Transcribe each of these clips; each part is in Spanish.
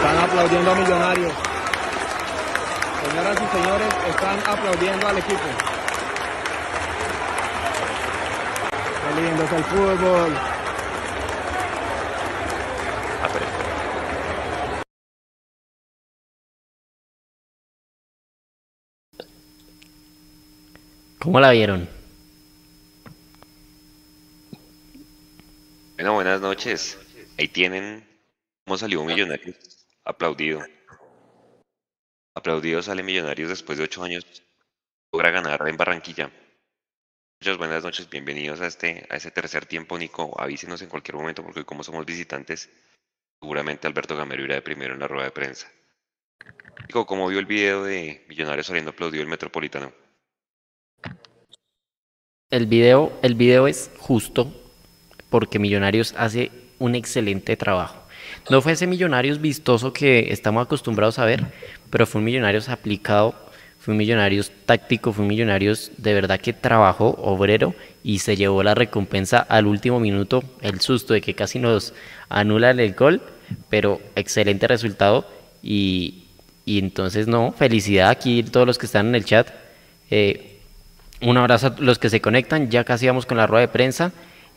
Están aplaudiendo a Millonarios. Señoras y señores, están aplaudiendo al equipo. Qué lindo es el fútbol. ¿Cómo la vieron? Bueno, buenas noches. Ahí tienen cómo salió Millonarios. Aplaudido. Aplaudido sale Millonarios después de ocho años. Logra ganar en Barranquilla. Muchas buenas noches, bienvenidos a este, a este tercer tiempo, Nico. Avísenos en cualquier momento porque como somos visitantes, seguramente Alberto Gamero irá de primero en la rueda de prensa. Nico, ¿cómo vio el video de Millonarios saliendo aplaudido el Metropolitano? El video, el video es justo porque Millonarios hace un excelente trabajo. No fue ese Millonarios vistoso que estamos acostumbrados a ver, pero fue un Millonarios aplicado, fue un Millonarios táctico, fue un Millonarios de verdad que trabajó, obrero, y se llevó la recompensa al último minuto, el susto de que casi nos anulan el gol, pero excelente resultado y, entonces no, felicidad aquí todos los que están en el chat. Eh, un abrazo a los que se conectan, ya casi vamos con la rueda de prensa.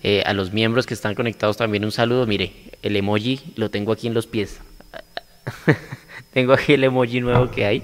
Eh, a los miembros que están conectados también un saludo. Mire, el emoji lo tengo aquí en los pies. tengo aquí el emoji nuevo que hay.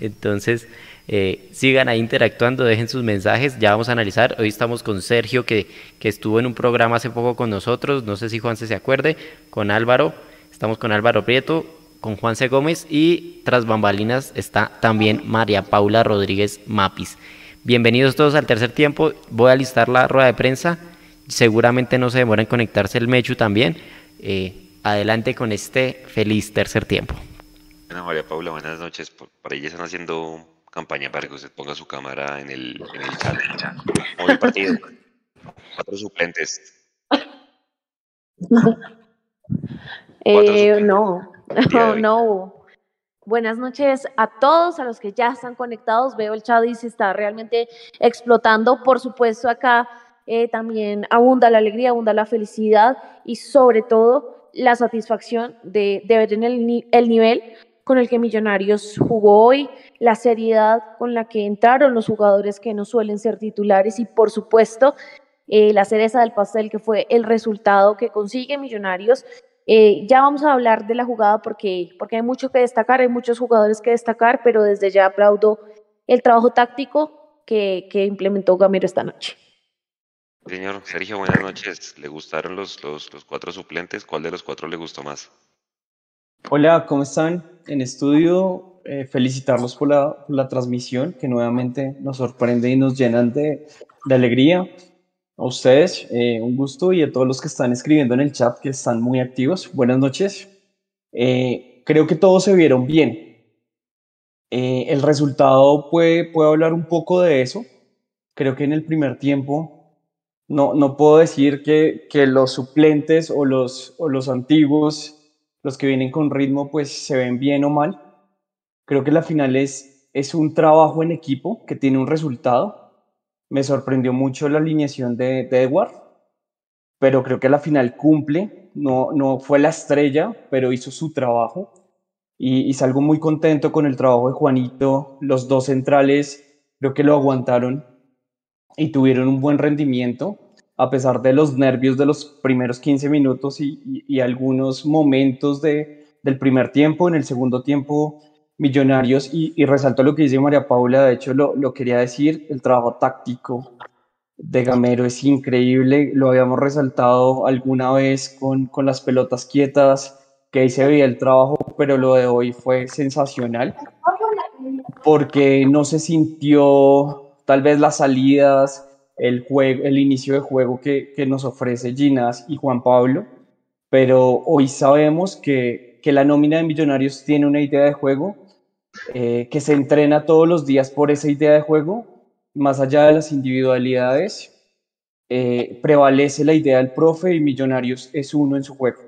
Entonces, eh, sigan ahí interactuando, dejen sus mensajes. Ya vamos a analizar. Hoy estamos con Sergio, que, que estuvo en un programa hace poco con nosotros. No sé si Juan se acuerde. Con Álvaro. Estamos con Álvaro Prieto, con Juan C. Gómez y tras bambalinas está también María Paula Rodríguez Mapis. Bienvenidos todos al tercer tiempo. Voy a listar la rueda de prensa. Seguramente no se demora en conectarse el Mechu también. Eh, adelante con este feliz tercer tiempo. Bueno, María Paula, buenas noches. Por, por ahí ya están haciendo campaña para que usted ponga su cámara en el, en el chat. ¿Cómo el partido? Cuatro suplentes. Eh, no, no, hoy. Buenas noches a todos, a los que ya están conectados. Veo el chat y se está realmente explotando. Por supuesto, acá eh, también abunda la alegría, abunda la felicidad y sobre todo la satisfacción de, de ver en el, el nivel con el que Millonarios jugó hoy, la seriedad con la que entraron los jugadores que no suelen ser titulares y por supuesto eh, la cereza del pastel que fue el resultado que consigue Millonarios eh, ya vamos a hablar de la jugada porque, porque hay mucho que destacar, hay muchos jugadores que destacar, pero desde ya aplaudo el trabajo táctico que, que implementó Gamero esta noche. Señor Sergio, buenas noches. ¿Le gustaron los, los, los cuatro suplentes? ¿Cuál de los cuatro le gustó más? Hola, ¿cómo están? En estudio, eh, felicitarlos por la, por la transmisión que nuevamente nos sorprende y nos llenan de, de alegría. A ustedes, eh, un gusto y a todos los que están escribiendo en el chat, que están muy activos. Buenas noches. Eh, creo que todos se vieron bien. Eh, el resultado puede, puede hablar un poco de eso. Creo que en el primer tiempo no, no puedo decir que, que los suplentes o los, o los antiguos, los que vienen con ritmo, pues se ven bien o mal. Creo que la final es, es un trabajo en equipo que tiene un resultado. Me sorprendió mucho la alineación de, de Edward, pero creo que la final cumple. No, no fue la estrella, pero hizo su trabajo. Y, salgo muy contento con el trabajo de Juanito. Los dos centrales creo que lo aguantaron y tuvieron un buen rendimiento, a pesar de los nervios de los primeros 15 minutos y, y- y algunos momentos de, del primer tiempo. En el segundo tiempo, Millonarios, y, y resalto lo que dice María Paula, de hecho lo, lo quería decir, el trabajo táctico de Gamero es increíble, lo habíamos resaltado alguna vez con, con las pelotas quietas, que ahí se veía el trabajo, pero lo de hoy fue sensacional porque no se sintió tal vez las salidas, el, juego, el inicio de juego que, que nos ofrece Ginás y Juan Pablo, pero hoy sabemos que, que la nómina de Millonarios tiene una idea de juego, eh, que se entrena todos los días por esa idea de juego, más allá de las individualidades, eh, prevalece la idea del profe y Millonarios es uno en su juego.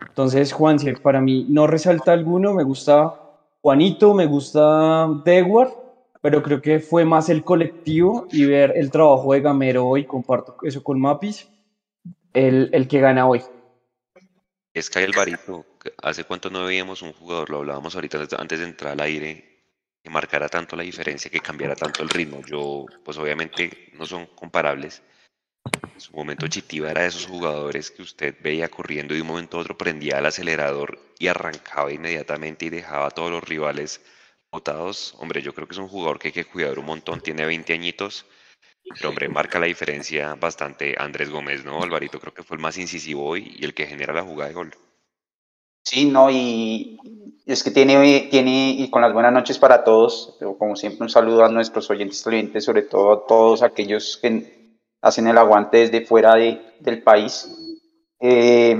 Entonces, Juan, si para mí no resalta alguno, me gusta Juanito, me gusta Dewar, pero creo que fue más el colectivo y ver el trabajo de Gamero hoy, comparto eso con Mapis, el, el que gana hoy. Es que Alvarito, ¿hace cuánto no veíamos un jugador? Lo hablábamos ahorita antes de entrar al aire, que marcara tanto la diferencia, que cambiara tanto el ritmo. Yo, pues obviamente no son comparables. En su momento Chitiva era de esos jugadores que usted veía corriendo y de un momento a otro prendía el acelerador y arrancaba inmediatamente y dejaba a todos los rivales botados. Hombre, yo creo que es un jugador que hay que cuidar un montón, tiene 20 añitos pero hombre, marca la diferencia bastante Andrés Gómez, ¿no? Alvarito creo que fue el más incisivo hoy y el que genera la jugada de gol. Sí, no, y es que tiene, tiene, y con las buenas noches para todos, como siempre un saludo a nuestros oyentes clientes, sobre todo a todos aquellos que hacen el aguante desde fuera de, del país. Eh,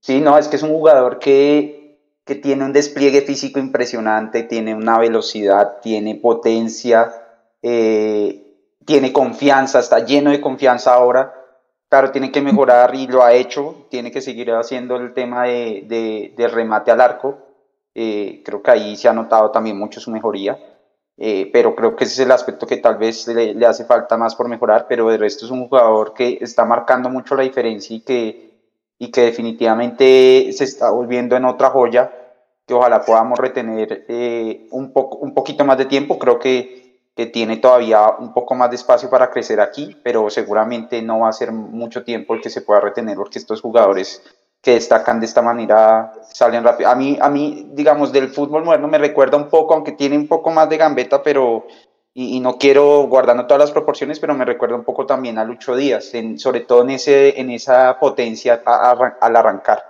sí, no, es que es un jugador que, que tiene un despliegue físico impresionante, tiene una velocidad, tiene potencia, eh, tiene confianza, está lleno de confianza ahora. Claro, tiene que mejorar y lo ha hecho, tiene que seguir haciendo el tema de, de, remate al arco. Eh, creo que ahí se ha notado también mucho su mejoría, eh, pero creo que ese es el aspecto que tal vez le, le, hace falta más por mejorar, pero de resto es un jugador que está marcando mucho la diferencia y que, y que definitivamente se está volviendo en otra joya que ojalá podamos retener eh, un, poco, un poquito más de tiempo. Creo que que tiene todavía un poco más de espacio para crecer aquí, pero seguramente no va a ser mucho tiempo el que se pueda retener porque estos jugadores que destacan de esta manera salen rápido. A mí, a mí, digamos, del fútbol moderno me recuerda un poco, aunque tiene un poco más de gambeta, pero, y, no quiero guardando todas las proporciones, pero me recuerda un poco también a Lucho Díaz, en, sobre todo en, ese, en esa potencia al arrancar.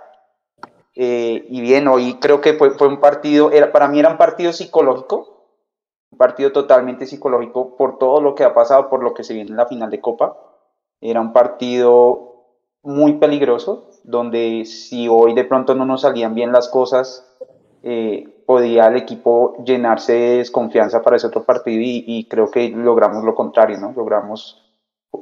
Eh, y bien, hoy creo que fue, fue un partido, era, para mí era un partido psicológico, un partido totalmente psicológico por todo lo que ha pasado, por lo que se viene en la final de Copa. Era un partido muy peligroso, donde si hoy de pronto no nos salían bien las cosas, eh, podía el equipo llenarse de desconfianza para ese otro partido y, creo que logramos lo contrario, ¿no? Logramos,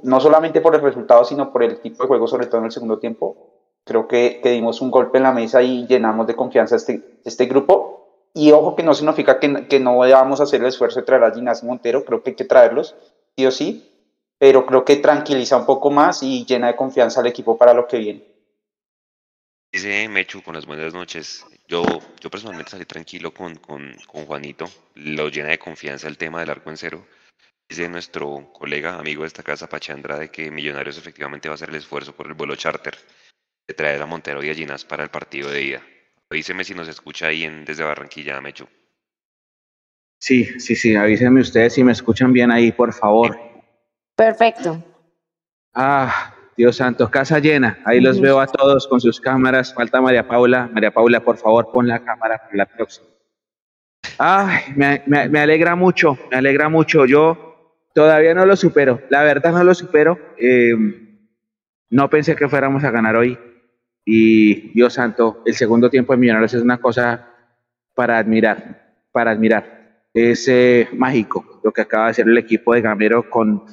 no solamente por el resultado, sino por el tipo de juego, sobre todo en el segundo tiempo. Creo que, que dimos un golpe en la mesa y llenamos de confianza este, este grupo y ojo que no significa que, no vamos a hacer el esfuerzo de traer a Ginás Montero, creo que hay que traerlos, sí o sí, pero creo que tranquiliza un poco más y llena de confianza al equipo para lo que viene. Dice Mechu con las buenas noches. Yo, yo personalmente salí tranquilo con, con, Juanito, lo llena de confianza el tema del arco en cero. Dice nuestro colega, amigo de esta casa, Pache Andrade, que Millonarios efectivamente va a hacer el esfuerzo por el vuelo charter de traer a Montero y a Ginás para el partido de ida. Avíseme si nos escucha ahí en, desde Barranquilla, Mechu. Sí, sí, sí, avísenme ustedes si me escuchan bien ahí, por favor. Perfecto. Ah, Dios santo, casa llena. Ahí los veo a todos con sus cámaras. Falta María Paula. María Paula, por favor, pon la cámara para la próxima. Ay, me, me, alegra mucho, me alegra mucho. Yo todavía no lo supero, la verdad no lo supero. Eh, no pensé que fuéramos a ganar hoy. Y Dios santo, el segundo tiempo de Millonarios es una cosa para admirar, para admirar. Es eh, mágico lo que acaba de hacer el equipo de Gamero con,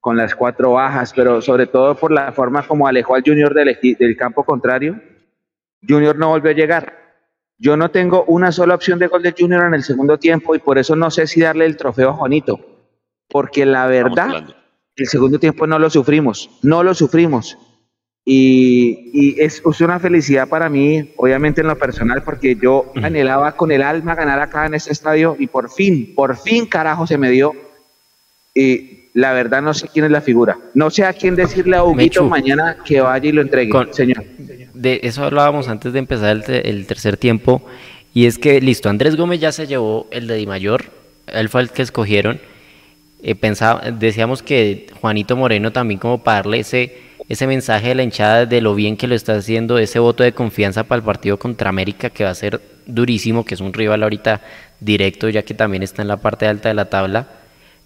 con las cuatro bajas, pero sobre todo por la forma como alejó al Junior del, del campo contrario. Junior no volvió a llegar. Yo no tengo una sola opción de gol de Junior en el segundo tiempo y por eso no sé si darle el trofeo a Juanito. Porque la verdad, el segundo tiempo no lo sufrimos, no lo sufrimos. Y, es, una felicidad para mí, obviamente en lo personal, porque yo anhelaba con el alma ganar acá en este estadio y por fin, por fin carajo se me dio. Y la verdad no sé quién es la figura. No sé a quién decirle a Huguito mañana que vaya y lo entregue, señor. De eso hablábamos antes de empezar el, tercer tiempo. Y es que, listo, Andrés Gómez ya se llevó el de Di Mayor, él fue el que escogieron. Eh, pensaba, decíamos que Juanito Moreno también como para darle ese ese mensaje de la hinchada de lo bien que lo está haciendo, ese voto de confianza para el partido contra América que va a ser durísimo, que es un rival ahorita directo ya que también está en la parte alta de la tabla.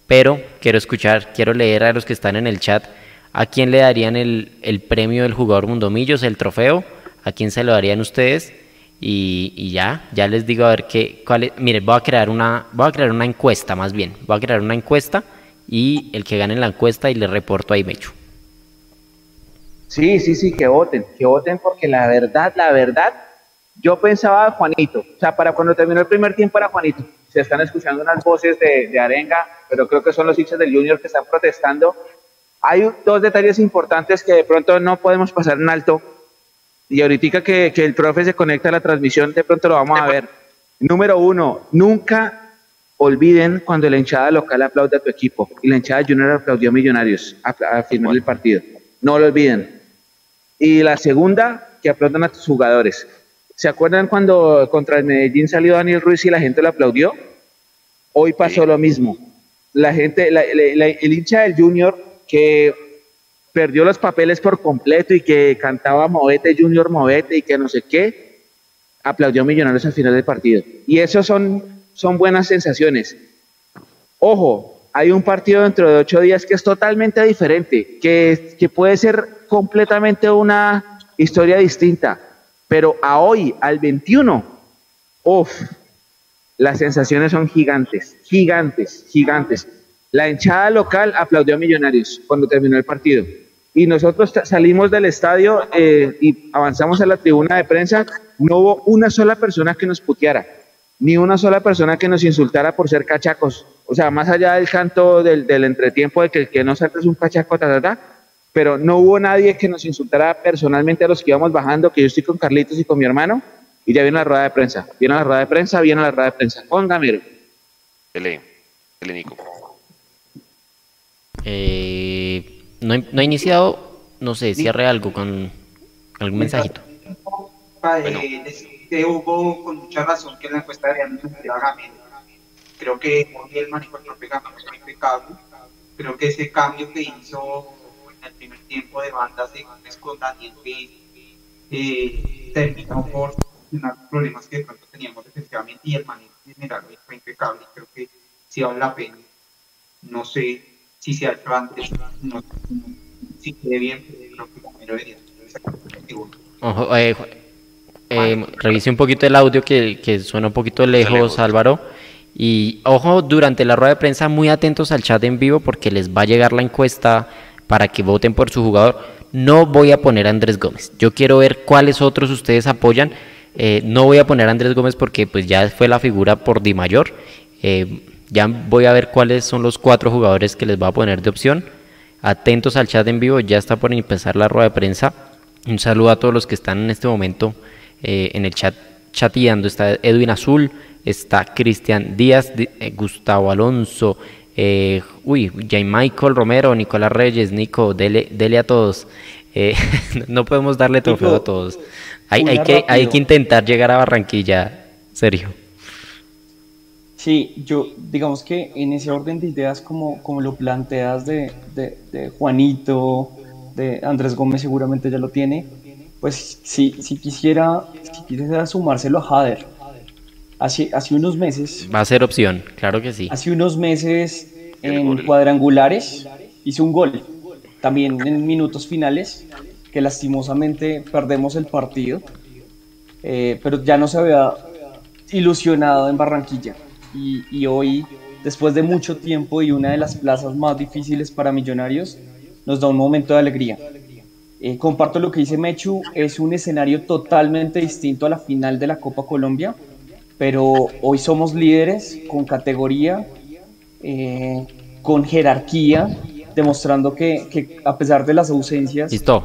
Pero quiero escuchar, quiero leer a los que están en el chat a quién le darían el, premio del jugador Mundomillos, el trofeo, a quién se lo darían ustedes. Y, ya, ya les digo a ver qué, cuál es, voy a crear una, voy a crear una encuesta más bien, voy a crear una encuesta y el que gane la encuesta y le reporto ahí Mecho. Sí, sí, sí, que voten, que voten porque la verdad, la verdad, Yo pensaba Juanito, o sea, para cuando terminó el primer tiempo era Juanito. Se están escuchando unas voces de, de arenga, pero creo que son los hinchas del Junior que están protestando. Hay dos detalles importantes que de pronto no podemos pasar en alto. Y ahorita que, que el profe se conecta a la transmisión, de pronto lo vamos a ver. Número uno, nunca olviden cuando la hinchada local aplaude a tu equipo. Y la hinchada Junior aplaudió a Millonarios a, final del partido. No lo olviden. Y la segunda, que aplaudan a tus jugadores. ¿Se acuerdan cuando contra el Medellín salió Daniel Ruiz y la gente lo aplaudió? Hoy pasó lo mismo. La gente, el hincha del Junior que perdió los papeles por completo y que cantaba Movete Junior Movete y que no sé qué, aplaudió a Millonarios al final del partido. Y eso son, son buenas sensaciones. Ojo, hay un partido dentro de ocho días que es totalmente diferente, que, que puede ser completamente una historia distinta. Pero a hoy, al 21, uff, las sensaciones son gigantes, gigantes, gigantes. La hinchada local aplaudió a Millonarios cuando terminó el partido. Y nosotros salimos del estadio eh, y avanzamos a la tribuna de prensa. No hubo una sola persona que nos puteara, ni una sola persona que nos insultara por ser cachacos. O sea, más allá del canto del, entretiempo de que el que no salta es un cachaco, ta, ta, ta, pero no hubo nadie que nos insultara personalmente a los que íbamos bajando, que yo estoy con Carlitos y con mi hermano, y ya viene la rueda de prensa. Viene la rueda de prensa, viene la rueda de prensa. Póngame. Dele, dele, Nico. Eh, no, ha iniciado, no sé, cierre algo con algún mensajito. Bueno. Eh, hubo con mucha razón que la encuesta de Creo que hoy el manejo del fue impecable. Creo que ese cambio que hizo en el primer tiempo de banda con Daniel eh, terminó por los problemas que de pronto teníamos defensivamente y el manejo general fue impecable. Creo que sí vale la pena. No sé si se ha hecho antes, no, si quede bien, creo que primero debería Ojo, eh, eh, revise un poquito el audio que, que suena un poquito lejos, Álvaro. Y ojo, durante la rueda de prensa, muy atentos al chat en vivo porque les va a llegar la encuesta para que voten por su jugador. No voy a poner a Andrés Gómez. Yo quiero ver cuáles otros ustedes apoyan. Eh, no voy a poner a Andrés Gómez porque pues ya fue la figura por Di Mayor. Eh, ya voy a ver cuáles son los cuatro jugadores que les voy a poner de opción. Atentos al chat en vivo, ya está por empezar la rueda de prensa. Un saludo a todos los que están en este momento eh, en el chat chateando. Está Edwin Azul, está Cristian Díaz, Gustavo Alonso, eh, uy, J. Michael Romero, Nicolás Reyes, Nico, dele, dele a todos. no podemos darle trofeo a todos. Hay, hay, que, hay que intentar llegar a Barranquilla, serio. Sí, yo digamos que en ese orden de ideas como, como lo planteas de, de, Juanito, de Andrés Gómez seguramente ya lo tiene, pues sí, si quisiera, si quisiera sumárselo a Jader. Hace, hace unos meses... Va a ser opción, claro que sí. Hace unos meses en cuadrangulares hizo un gol, también en minutos finales, que lastimosamente perdemos el partido, eh, pero ya no se había ilusionado en Barranquilla. Y, hoy, después de mucho tiempo y una de las plazas más difíciles para Millonarios, nos da un momento de alegría. Eh, comparto lo que dice Mechu, es un escenario totalmente distinto a la final de la Copa Colombia, pero hoy somos líderes con categoría, eh, con jerarquía, demostrando que, que, a pesar de las ausencias... Listo.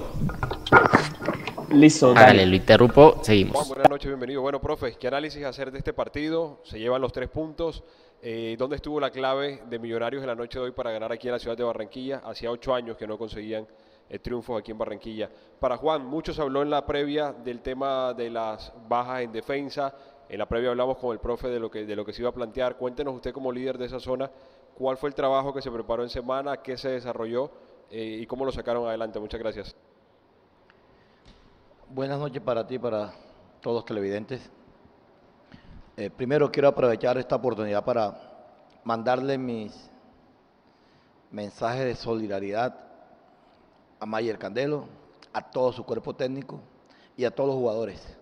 Listo, dale. lo interrumpo, seguimos. buenas noches, bienvenido. Bueno, profe, ¿qué análisis hacer de este partido? Se llevan los tres puntos. Eh, ¿Dónde estuvo la clave de Millonarios en la noche de hoy para ganar aquí en la ciudad de Barranquilla? Hacía ocho años que no conseguían el triunfo aquí en Barranquilla. Para Juan, mucho se habló en la previa del tema de las bajas en defensa. En la previa hablamos con el profe de lo que, de lo que se iba a plantear. Cuéntenos usted como líder de esa zona, cuál fue el trabajo que se preparó en semana, qué se desarrolló eh, y cómo lo sacaron adelante. Muchas gracias. Buenas noches para ti, para todos los televidentes. Eh, primero quiero aprovechar esta oportunidad para mandarle mis mensajes de solidaridad a Mayer Candelo, a todo su cuerpo técnico y a todos los jugadores,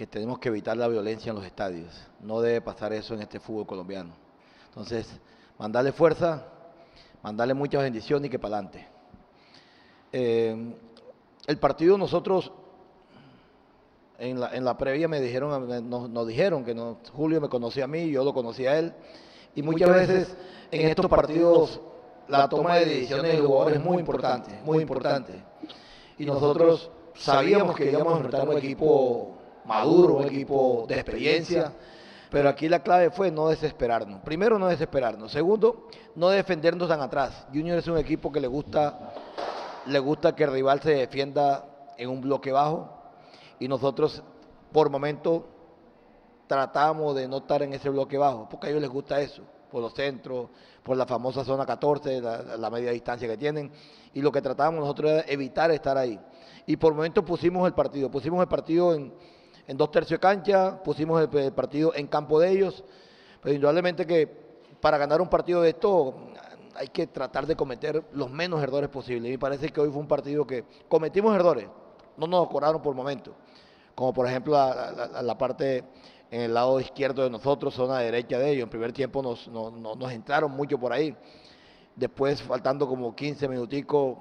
que tenemos que evitar la violencia en los estadios. No debe pasar eso en este fútbol colombiano. Entonces, mandarle fuerza, mandarle muchas bendiciones y que para adelante. Eh, el partido nosotros En la, en la previa me dijeron, nos, nos dijeron que no, Julio me conocía a mí, yo lo conocía a él. Y muchas veces en estos partidos la toma de decisiones del jugador es muy importante, muy importante. Y nosotros sabíamos que íbamos a enfrentar un equipo maduro, un equipo de experiencia, pero aquí la clave fue no desesperarnos. Primero, no desesperarnos. Segundo, no defendernos tan atrás. Junior es un equipo que le gusta, le gusta que el rival se defienda en un bloque bajo y nosotros por momento tratamos de no estar en ese bloque bajo, porque a ellos les gusta eso, por los centros, por la famosa zona 14, la, la media distancia que tienen, y lo que tratamos nosotros era evitar estar ahí. Y por momento pusimos el partido, pusimos el partido en, en dos tercios de cancha, pusimos el, partido en campo de ellos, pero indudablemente que para ganar un partido de esto hay que tratar de cometer los menos errores posibles. Y me parece que hoy fue un partido que cometimos errores, no nos cobraron por momento, como por ejemplo la, parte en el lado izquierdo de nosotros, zona derecha de ellos. En primer tiempo nos, nos, entraron mucho por ahí. Después, faltando como 15 minuticos,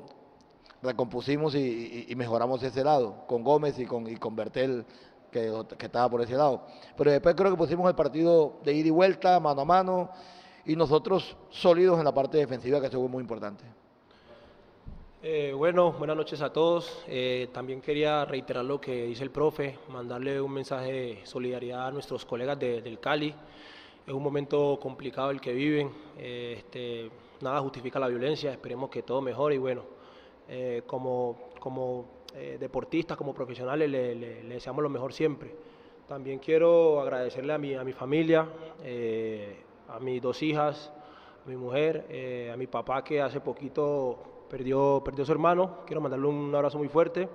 recompusimos y, mejoramos ese lado, con Gómez y con, y con Bertel, que, que, estaba por ese lado. Pero después creo que pusimos el partido de ida y vuelta, mano a mano, y nosotros sólidos en la parte defensiva, que eso fue muy importante. Eh, bueno, buenas noches a todos. Eh, también quería reiterar lo que dice el profe, mandarle un mensaje de solidaridad a nuestros colegas de, del Cali. Es un momento complicado el que viven. Eh, este, nada justifica la violencia. Esperemos que todo mejore y bueno, eh, como, como eh, deportistas, como profesionales, le, le, deseamos lo mejor siempre. También quiero agradecerle a mi, a mi familia, a mis dos hijas, a mi mujer, a mi papá que hace poquito perdió, perdió su hermano, quiero mandarle un abrazo muy fuerte.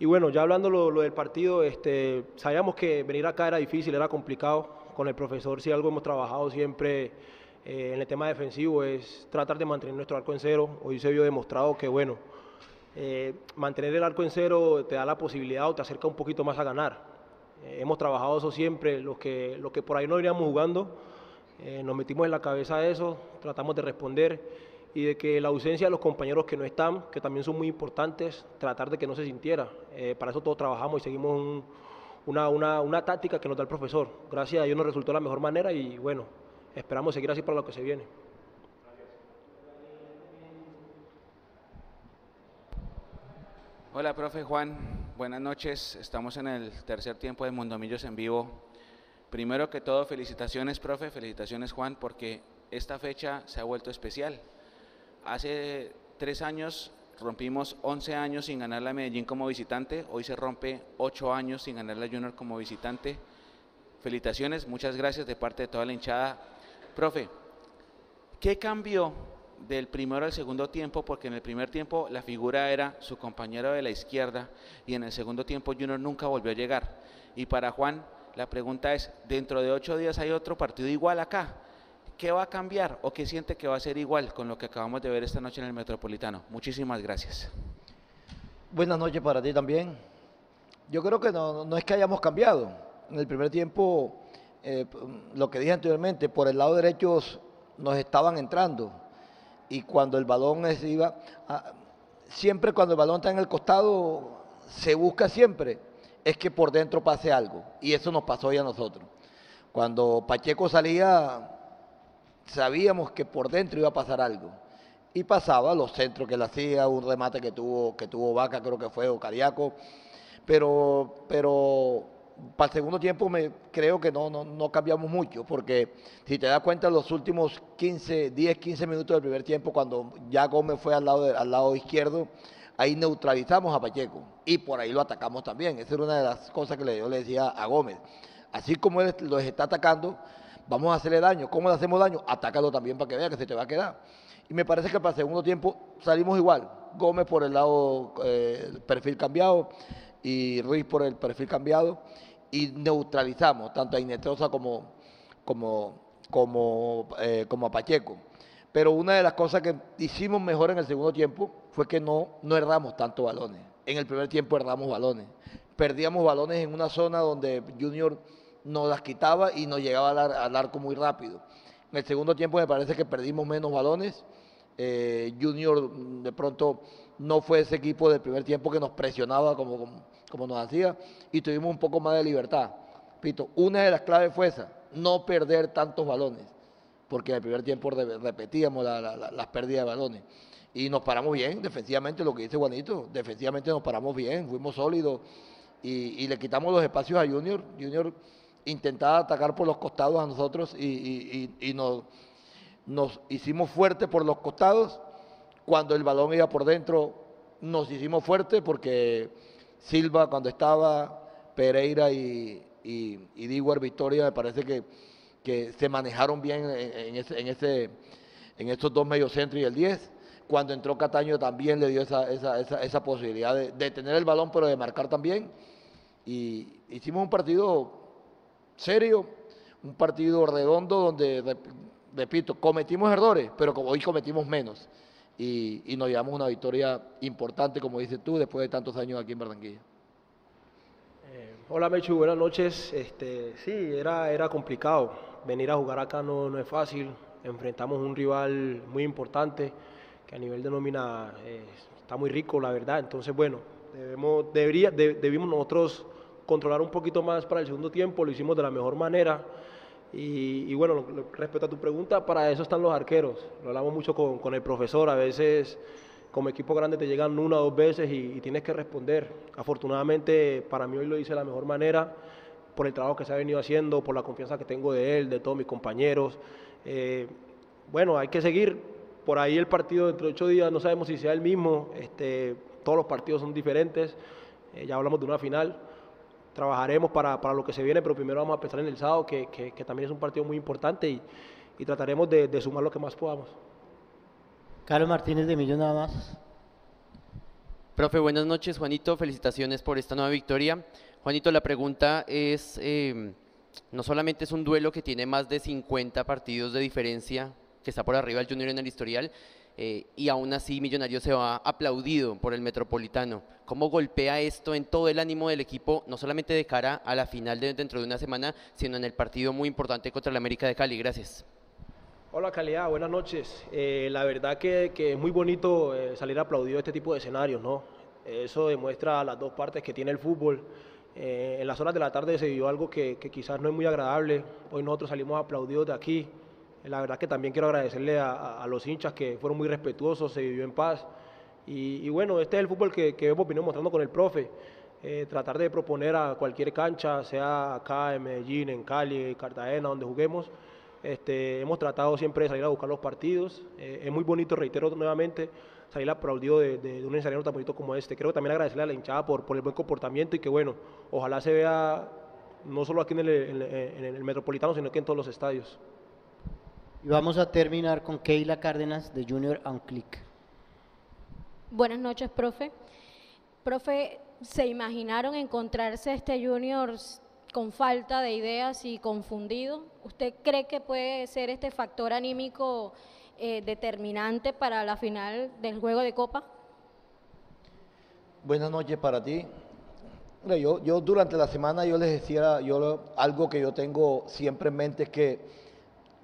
Y bueno, ya hablando lo, lo, del partido, este, sabíamos que venir acá era difícil, era complicado. Con el profesor, si algo hemos trabajado siempre eh, en el tema defensivo es tratar de mantener nuestro arco en cero. Hoy se vio demostrado que, bueno, eh, mantener el arco en cero te da la posibilidad o te acerca un poquito más a ganar. Eh, hemos trabajado eso siempre, los que, los que por ahí no iríamos jugando, nos metimos en la cabeza eso, tratamos de responder y de que la ausencia de los compañeros que no están, que también son muy importantes, tratar de que no se sintiera. Eh, para eso todos trabajamos y seguimos un, una, una, una, táctica que nos da el profesor. Gracias a Dios nos resultó la mejor manera y bueno, esperamos seguir así para lo que se viene. Hola, profe Juan. Buenas noches. Estamos en el tercer tiempo de Mundomillos en vivo. Primero que todo, felicitaciones, profe. Felicitaciones, Juan, porque esta fecha se ha vuelto especial. Hace tres años rompimos 11 años sin ganar la Medellín como visitante, hoy se rompe 8 años sin ganar la Junior como visitante. Felicitaciones, muchas gracias de parte de toda la hinchada. Profe, ¿qué cambió del primero al segundo tiempo? Porque en el primer tiempo la figura era su compañero de la izquierda y en el segundo tiempo Junior nunca volvió a llegar. Y para Juan, la pregunta es, dentro de ocho días hay otro partido igual acá. ¿Qué va a cambiar o qué siente que va a ser igual con lo que acabamos de ver esta noche en el Metropolitano? Muchísimas gracias. Buenas noches para ti también. Yo creo que no, no es que hayamos cambiado. En el primer tiempo, eh, lo que dije anteriormente, por el lado derecho nos estaban entrando. Y cuando el balón es, iba, a, siempre cuando el balón está en el costado, se busca siempre, es que por dentro pase algo. Y eso nos pasó hoy a nosotros. Cuando Pacheco salía, sabíamos que por dentro iba a pasar algo. Y pasaba los centros que él hacía, un remate que tuvo, que tuvo Vaca, creo que fue, o Cariaco. Pero, pero para el segundo tiempo me, creo que no, no, no, cambiamos mucho, porque si te das cuenta, los últimos 15, 10, 15 minutos del primer tiempo, cuando ya Gómez fue al lado, al lado izquierdo, ahí neutralizamos a Pacheco y por ahí lo atacamos también. Esa era una de las cosas que yo le decía a Gómez. Así como él los está atacando, vamos a hacerle daño. ¿Cómo le hacemos daño? Atácalo también para que vea que se te va a quedar. Y me parece que para el segundo tiempo salimos igual. Gómez por el lado eh, perfil cambiado y Ruiz por el perfil cambiado y neutralizamos tanto a Inestrosa como, como, como, eh, como a Pacheco. Pero una de las cosas que hicimos mejor en el segundo tiempo fue que no, no erramos tanto balones. En el primer tiempo erramos balones. Perdíamos balones en una zona donde Junior nos las quitaba y nos llegaba al, ar al, arco muy rápido. En el segundo tiempo me parece que perdimos menos balones Eh, junior mm, de pronto no fue ese equipo del primer tiempo que nos presionaba como, como, nos hacía y tuvimos un poco más de libertad. Pito, una de las claves fue esa, no perder tantos balones, porque en el primer tiempo re- repetíamos la- la- la- las pérdidas de balones. Y nos paramos bien, defensivamente, lo que dice Juanito, defensivamente nos paramos bien, fuimos sólidos y, le quitamos los espacios a Junior. Junior intentaba atacar por los costados a nosotros y, nos hicimos fuertes por los costados. Cuando el balón iba por dentro, nos hicimos fuertes porque Silva, cuando estaba, Pereira y, y, Victoria, me parece que, se manejaron bien en, ese, en, ese, estos dos mediocentros y el 10. Cuando entró Cataño también le dio esa, esa, esa, esa posibilidad de, de tener el balón, pero de marcar también. Y hicimos un partido serio, un partido redondo donde, rep- repito, cometimos errores, pero hoy cometimos menos. Y, y nos llevamos una victoria importante, como dices tú, después de tantos años aquí en Barranquilla. Hola Mechu, buenas noches. Este, sí, era, era complicado. Venir a jugar acá no, no es fácil. Enfrentamos un rival muy importante que a nivel de nómina eh, está muy rico, la verdad. Entonces, bueno, debemos, debería, de- debimos nosotros controlar un poquito más para el segundo tiempo. Lo hicimos de la mejor manera. Y, bueno, lo- respecto a tu pregunta, para eso están los arqueros. Lo hablamos mucho con, el profesor. A veces como equipo grande te llegan una o dos veces y, y tienes que responder. Afortunadamente para mí hoy lo hice de la mejor manera por el trabajo que se ha venido haciendo, por la confianza que tengo de él, de todos mis compañeros. Eh, bueno, hay que seguir. Por ahí el partido dentro de ocho días no sabemos si sea el mismo. Este, todos los partidos son diferentes. Eh, ya hablamos de una final. Trabajaremos para, para lo que se viene, pero primero vamos a pensar en el sábado, que, que- que también es un partido muy importante y, y trataremos de, de sumar lo que más podamos. Carlos Martínez de Millón nada más. Profe, buenas noches. Juanito, felicitaciones por esta nueva victoria. Juanito, la pregunta es, eh, no solamente es un duelo que tiene más de 50 partidos de diferencia, que está por arriba el Junior en el historial, eh, y aún así Millonarios se va aplaudido por el Metropolitano. ¿Cómo golpea esto en todo el ánimo del equipo, no solamente de cara a la final de dentro de una semana, sino en el partido muy importante contra el América de Cali? Gracias. Hola calidad, buenas noches. Eh, la verdad que, que es muy bonito eh, salir aplaudido de este tipo de escenarios, ¿no? Eso demuestra las dos partes que tiene el fútbol. Eh, en las horas de la tarde se vio algo que, que quizás no es muy agradable. Hoy nosotros salimos aplaudidos de aquí. La verdad que también quiero agradecerle a, los hinchas que fueron muy respetuosos, se vivió en paz. Y, bueno, este es el fútbol que, hemos venido mostrando con el profe. Eh, tratar de proponer a cualquier cancha, sea acá en Medellín, en Cali, Cartagena, donde juguemos. Este, hemos tratado siempre de salir a buscar los partidos. Eh, es muy bonito, reitero nuevamente, salir aplaudido de, de- de un escenario tan bonito como este. Creo que también agradecerle a la hinchada por, el buen comportamiento y que, bueno, ojalá se vea no solo aquí en el, en el- en el Metropolitano, sino que en todos los estadios. Y vamos a terminar con Keila Cárdenas de Junior a un clic. Buenas noches, profe. Profe, ¿se imaginaron encontrarse este Junior con falta de ideas y confundido? ¿Usted cree que puede ser este factor anímico eh, determinante para la final del juego de Copa? Buenas noches para ti. Yo, yo durante la semana yo les decía, yo algo que yo tengo siempre en mente es que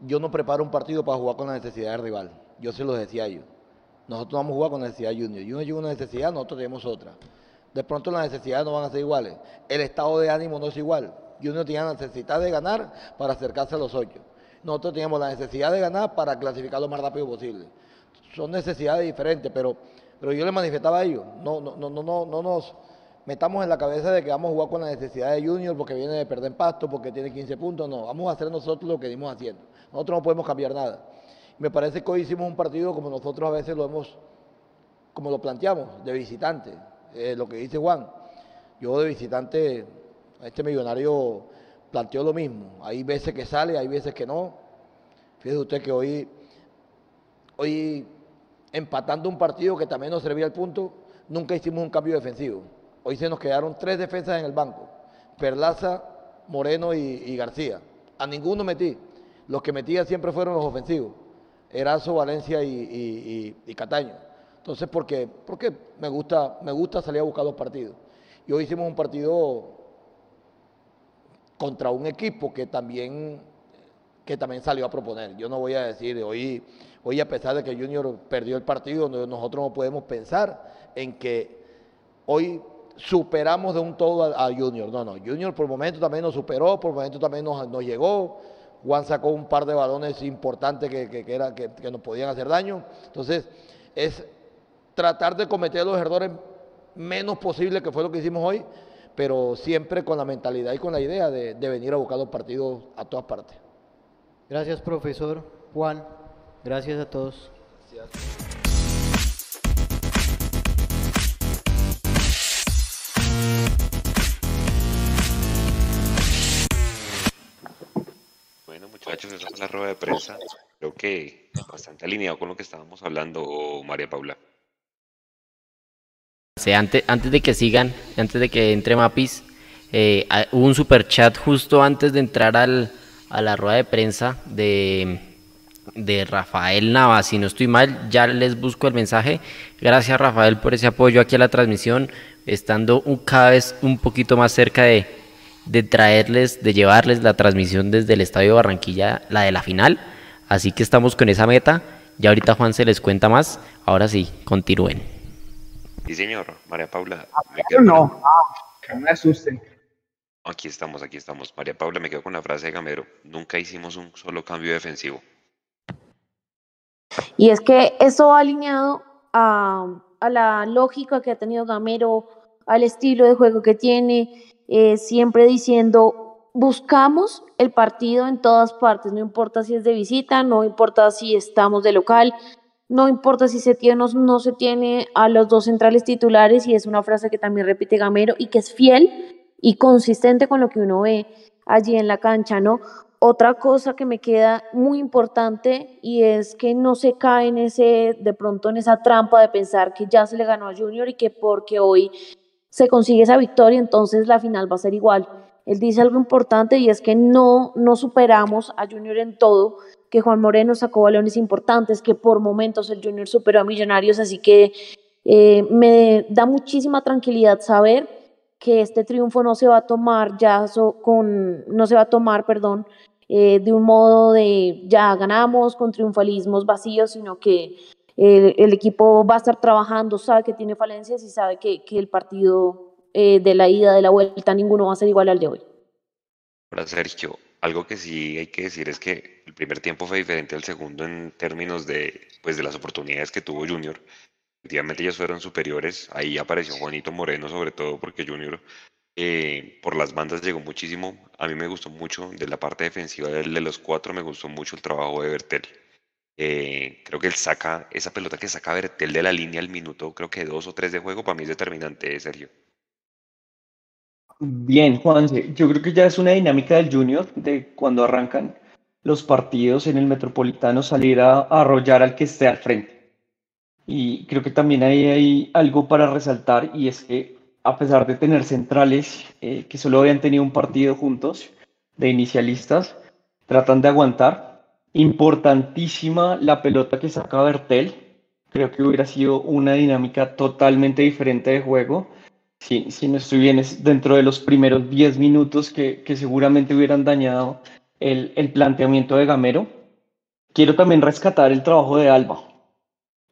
yo no preparo un partido para jugar con la necesidad del rival. Yo se los decía a ellos. Nosotros vamos a jugar con necesidad Junior. Junior tiene una necesidad, nosotros tenemos otra. De pronto las necesidades no van a ser iguales. El estado de ánimo no es igual. Junior tenía la necesidad de ganar para acercarse a los ocho. Nosotros teníamos la necesidad de ganar para clasificar lo más rápido posible. Son necesidades diferentes, pero, pero yo les manifestaba a ellos. No, no, no, no, no, no nos metamos en la cabeza de que vamos a jugar con la necesidad de Junior porque viene de perder pasto, porque tiene 15 puntos. No, vamos a hacer nosotros lo que dimos haciendo. Nosotros no podemos cambiar nada. Me parece que hoy hicimos un partido como nosotros a veces lo hemos, como lo planteamos, de visitante. Eh, lo que dice Juan, yo de visitante, este millonario planteó lo mismo. Hay veces que sale, hay veces que no. Fíjese usted que hoy, hoy empatando un partido que también nos servía el punto, nunca hicimos un cambio defensivo. Hoy se nos quedaron tres defensas en el banco. Perlaza, Moreno y García. A ninguno metí. Los que metía siempre fueron los ofensivos. Erazo, Valencia y, Cataño. Entonces, porque, porque me gusta, me gusta salir a buscar los partidos. Y hoy hicimos un partido contra un equipo que también que también salió a proponer. Yo no voy a decir, hoy, hoy a pesar de que Junior perdió el partido, nosotros no podemos pensar en que hoy superamos de un todo a, Junior. No, no, Junior por momento también nos superó, por momento también nos, nos llegó. Juan sacó un par de balones importantes que, que, era, que, que nos podían hacer daño. Entonces, es tratar de cometer los errores menos posibles, que fue lo que hicimos hoy, pero siempre con la mentalidad y con la idea de, de venir a buscar los partidos a todas partes. Gracias, profesor. Juan, gracias a todos. Gracias. Esa fue la rueda de prensa. Creo que bastante alineado con lo que estábamos hablando, María Paula. antes, antes de que sigan, antes de que entre Mapis, eh, hubo un super chat justo antes de entrar al, a la rueda de prensa de, de Rafael Nava. Si no estoy mal, ya les busco el mensaje. Gracias Rafael por ese apoyo aquí a la transmisión, estando un, cada vez un poquito más cerca de, de traerles, de llevarles la transmisión desde el Estadio Barranquilla, la de la final. Así que estamos con esa meta. Ya ahorita Juan se les cuenta más. Ahora sí, continúen. Sí, señor. María Paula. no, no me asusten. Aquí estamos, aquí estamos. María Paula, me quedo con la frase de Gamero. Nunca hicimos un solo cambio defensivo. Y es que eso va alineado a, a la lógica que ha tenido Gamero, al estilo de juego que tiene, eh, siempre diciendo, buscamos el partido en todas partes, no importa si es de visita, no importa si estamos de local, no importa si se tiene o no se tiene a los dos centrales titulares, y es una frase que también repite Gamero y que es fiel y consistente con lo que uno ve allí en la cancha, ¿no? Otra cosa que me queda muy importante y es que no se cae en ese, de pronto en esa trampa de pensar que ya se le ganó a Junior y que porque hoy se consigue esa victoria, entonces la final va a ser igual. Él dice algo importante y es que no, no superamos a Junior en todo, que Juan Moreno sacó balones importantes, que por momentos el Junior superó a Millonarios, así que eh, me da muchísima tranquilidad saber que este triunfo no se va a tomar ya con, no se va a tomar, perdón, eh, de un modo de ya ganamos con triunfalismos vacíos, sino que el, equipo va a estar trabajando, sabe que tiene falencias y sabe que, que el partido eh, de la ida, de la vuelta, ninguno va a ser igual al de hoy. Ahora, Sergio, algo que sí hay que decir es que el primer tiempo fue diferente al segundo en términos de, pues, de las oportunidades que tuvo Junior. Efectivamente ellos fueron superiores, ahí apareció Juanito Moreno sobre todo porque Junior eh, por las bandas llegó muchísimo. A mí me gustó mucho de la parte defensiva de los cuatro, me gustó mucho el trabajo de Bertel. Eh, creo que él saca, esa pelota que saca Bertel de la línea al minuto, creo que dos o tres de juego, para mí es determinante, Sergio. Bien, Juan, yo creo que ya es una dinámica del Junior de cuando arrancan los partidos en el Metropolitano salir a, arrollar al que esté al frente. Y creo que también ahí hay algo para resaltar y es que a pesar de tener centrales eh, que solo habían tenido un partido juntos de inicialistas, tratan de aguantar Importantísima la pelota que saca Bertel. Creo que hubiera sido una dinámica totalmente diferente de juego. Si, si no estuvieras dentro de los primeros 10 minutos que, que seguramente hubieran dañado el, el, planteamiento de Gamero. Quiero también rescatar el trabajo de Alba.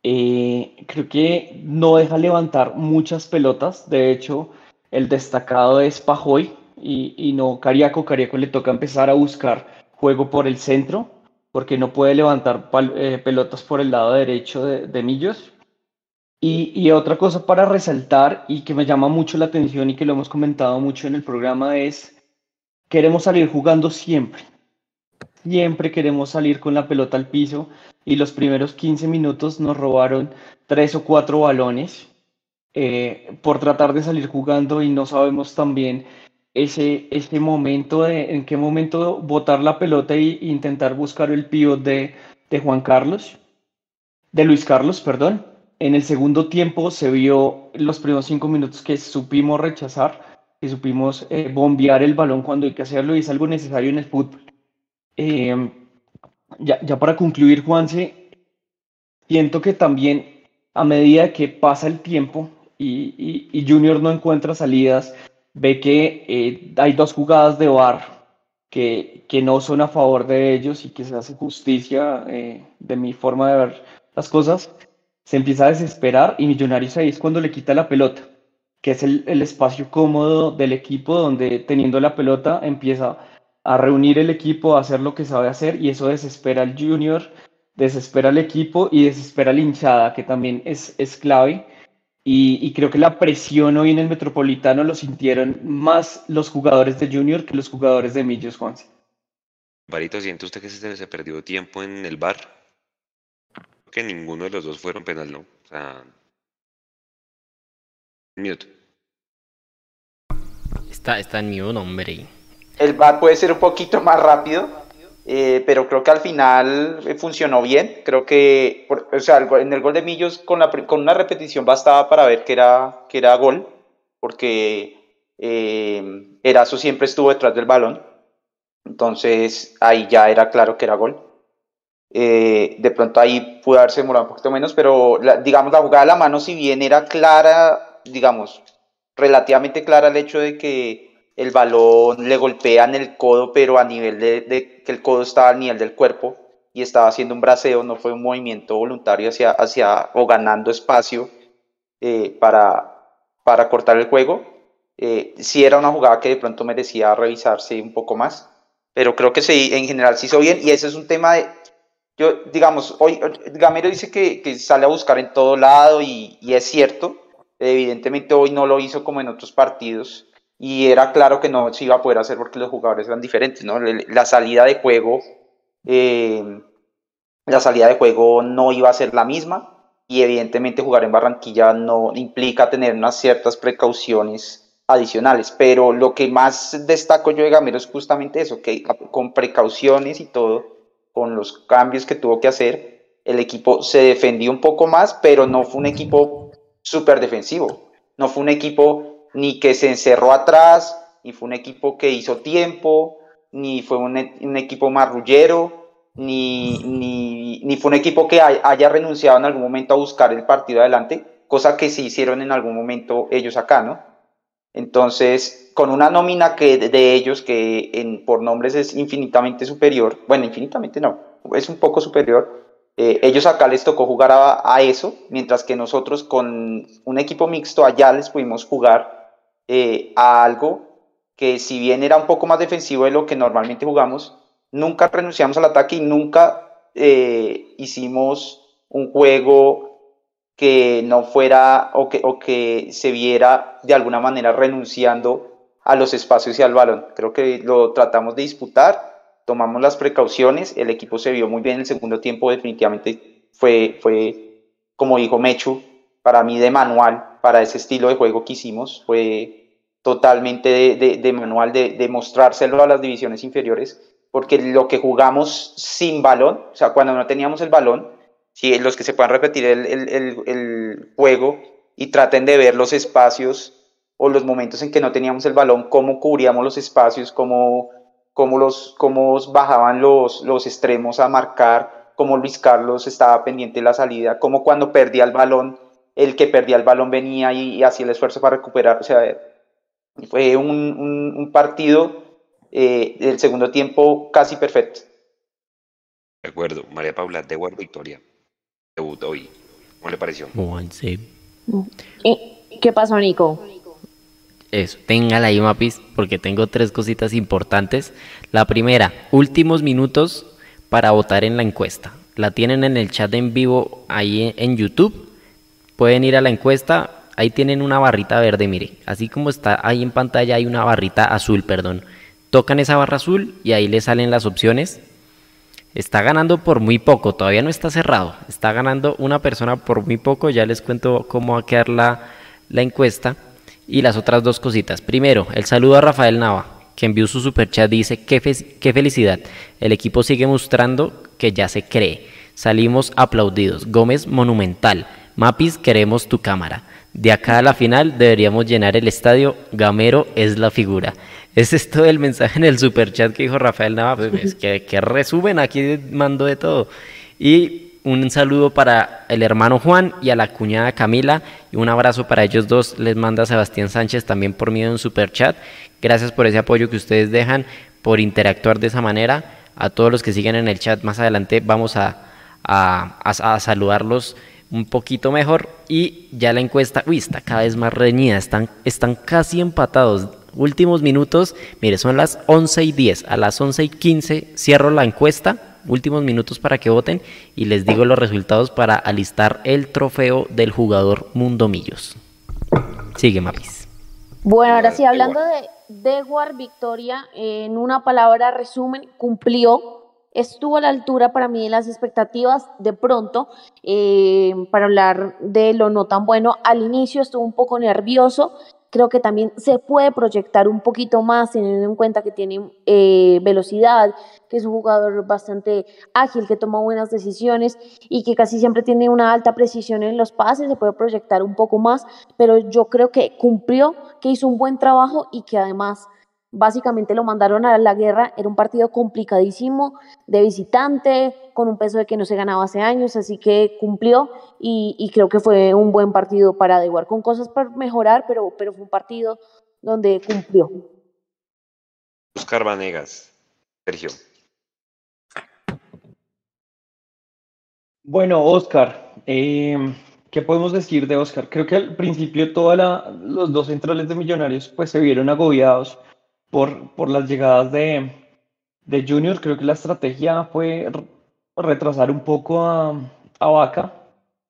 Eh, creo que no deja levantar muchas pelotas. De hecho, el destacado es Pajoy y, y no Cariaco. Cariaco le toca empezar a buscar juego por el centro porque no puede levantar eh, pelotas por el lado derecho de, Millos. Y, otra cosa para resaltar y que me llama mucho la atención y que lo hemos comentado mucho en el programa es, queremos salir jugando siempre. Siempre queremos salir con la pelota al piso y los primeros 15 minutos nos robaron tres o cuatro balones eh, por tratar de salir jugando y no sabemos también ese, ese momento de en qué momento botar la pelota e intentar buscar el pivot de, de Juan Carlos, de Luis Carlos, perdón. En el segundo tiempo se vio los primeros cinco minutos que supimos rechazar, que supimos eh, bombear el balón cuando hay que hacerlo y es algo necesario en el fútbol. Em, ya, ya para concluir, Juanse, siento que también a medida que pasa el tiempo y, y, y Junior no encuentra salidas, ve que eh, hay dos jugadas de VAR que, que no son a favor de ellos y que se hace justicia eh, de mi forma de ver las cosas, se empieza a desesperar y Millonarios ahí es cuando le quita la pelota, que es el, el espacio cómodo del equipo donde teniendo la pelota empieza a reunir el equipo, a hacer lo que sabe hacer y eso desespera al junior, desespera al equipo y desespera a la hinchada, que también es, es clave. Y, y, creo que la presión hoy en el Metropolitano lo sintieron más los jugadores de Junior que los jugadores de Millos, Juan. Barito, ¿siente usted que se, se perdió tiempo en el bar? Que ninguno de los dos fueron penal, ¿no? O sea... Mute. Está, está en mute, hombre. El bar puede ser un poquito más rápido, eh, pero creo que al final eh, funcionó bien. Creo que, por, o sea, en el gol de Millos con, la, con una repetición bastaba para ver que era, que era gol, porque eh, Erazo siempre estuvo detrás del balón. Entonces ahí ya era claro que era gol. Eh, de pronto ahí pudo haberse demorado un poquito menos, pero la, digamos la jugada de la mano, si bien era clara, digamos, relativamente clara el hecho de que el balón le golpea en el codo, pero a nivel de, que el codo estaba al nivel del cuerpo y estaba haciendo un braceo, no fue un movimiento voluntario hacia, hacia o ganando espacio eh, para, para cortar el juego. Eh, sí era una jugada que de pronto merecía revisarse un poco más, pero creo que sí, en general se hizo bien y ese es un tema de, yo, digamos, hoy Gamero dice que, que sale a buscar en todo lado y, y es cierto, evidentemente hoy no lo hizo como en otros partidos, y era claro que no se iba a poder hacer porque los jugadores eran diferentes, ¿no? La salida de juego, eh, la salida de juego no iba a ser la misma y evidentemente jugar en Barranquilla no implica tener unas ciertas precauciones adicionales, pero lo que más destaco yo de Gamero es justamente eso, que con precauciones y todo, con los cambios que tuvo que hacer, el equipo se defendió un poco más, pero no fue un equipo súper defensivo, no fue un equipo ni que se encerró atrás, ni fue un equipo que hizo tiempo, ni fue un, un equipo marrullero, ni, ni, ni, fue un equipo que haya renunciado en algún momento a buscar el partido adelante, cosa que se hicieron en algún momento ellos acá, ¿no? Entonces, con una nómina que de ellos, que en, por nombres es infinitamente superior, bueno, infinitamente no, es un poco superior, eh, ellos acá les tocó jugar a, a, eso, mientras que nosotros con un equipo mixto allá les pudimos jugar eh, a algo que si bien era un poco más defensivo de lo que normalmente jugamos, nunca renunciamos al ataque y nunca eh, hicimos un juego que no fuera o que, o que se viera de alguna manera renunciando a los espacios y al balón. Creo que lo tratamos de disputar, tomamos las precauciones, el equipo se vio muy bien en el segundo tiempo, definitivamente fue, fue como dijo Mechu, para mí de manual, para ese estilo de juego que hicimos, fue totalmente de, manual, de, mostrárselo a las divisiones inferiores, porque lo que jugamos sin balón, o sea, cuando no teníamos el balón, si los que se puedan repetir el juego y traten de ver los espacios o los momentos en que no teníamos el balón, cómo cubríamos los espacios, cómo, cómo, los, cómo bajaban los, los extremos a marcar, cómo Luis Carlos estaba pendiente de la salida, cómo cuando perdía el balón el que perdía el balón venía y, y hacía el esfuerzo para recuperar. O sea, fue un, un, un partido eh, del segundo tiempo casi perfecto. De acuerdo, María Paula, de War Victoria. Debut hoy. ¿Cómo le pareció? ¿Qué pasó, Nico? Eso, téngala ahí, Mapis, porque tengo tres cositas importantes. La primera, últimos minutos para votar en la encuesta. La tienen en el chat en vivo ahí en YouTube pueden ir a la encuesta, ahí tienen una barrita verde, mire, así como está ahí en pantalla hay una barrita azul, perdón. Tocan esa barra azul y ahí les salen las opciones. Está ganando por muy poco, todavía no está cerrado. Está ganando una persona por muy poco, ya les cuento cómo va a quedar la, la encuesta. Y las otras dos cositas. Primero, el saludo a Rafael Nava, que envió su superchat, dice, qué, qué felicidad. El equipo sigue mostrando que ya se cree. Salimos aplaudidos. Gómez monumental. Mapis, queremos tu cámara. De acá a la final deberíamos llenar el estadio. Gamero es la figura. Ese es todo el mensaje en el superchat que dijo Rafael Nava. Pues, que, que resumen, aquí mando de todo. Y un saludo para el hermano Juan y a la cuñada Camila. Y un abrazo para ellos dos. Les manda Sebastián Sánchez también por medio de un superchat. Gracias por ese apoyo que ustedes dejan por interactuar de esa manera. A todos los que siguen en el chat más adelante vamos a, a, a saludarlos un poquito mejor y ya la encuesta, uy, está cada vez más reñida, están, están casi empatados. Últimos minutos, mire, son las 11 y 10, a las 11 y 15 cierro la encuesta, últimos minutos para que voten y les digo los resultados para alistar el trofeo del jugador Mundo Millos. Sigue, Mapis. Bueno, ahora sí, hablando de Dewar Victoria, en una palabra resumen, cumplió estuvo a la altura para mí de las expectativas de pronto, eh, para hablar de lo no tan bueno, al inicio estuvo un poco nervioso, creo que también se puede proyectar un poquito más teniendo en cuenta que tiene eh, velocidad, que es un jugador bastante ágil, que toma buenas decisiones y que casi siempre tiene una alta precisión en los pases, se puede proyectar un poco más, pero yo creo que cumplió, que hizo un buen trabajo y que además básicamente lo mandaron a la guerra, era un partido complicadísimo de visitante, con un peso de que no se ganaba hace años, así que cumplió y, creo que fue un buen partido para Dewar, con cosas por mejorar, pero, pero fue un partido donde cumplió. Oscar Vanegas, Sergio. Bueno, Oscar, em, ¿qué podemos decir de Oscar? Creo que al principio todos los dos centrales de Millonarios pues se vieron agobiados por, por las llegadas de, de Junior. Creo que la estrategia fue retrasar un poco a, a Vaca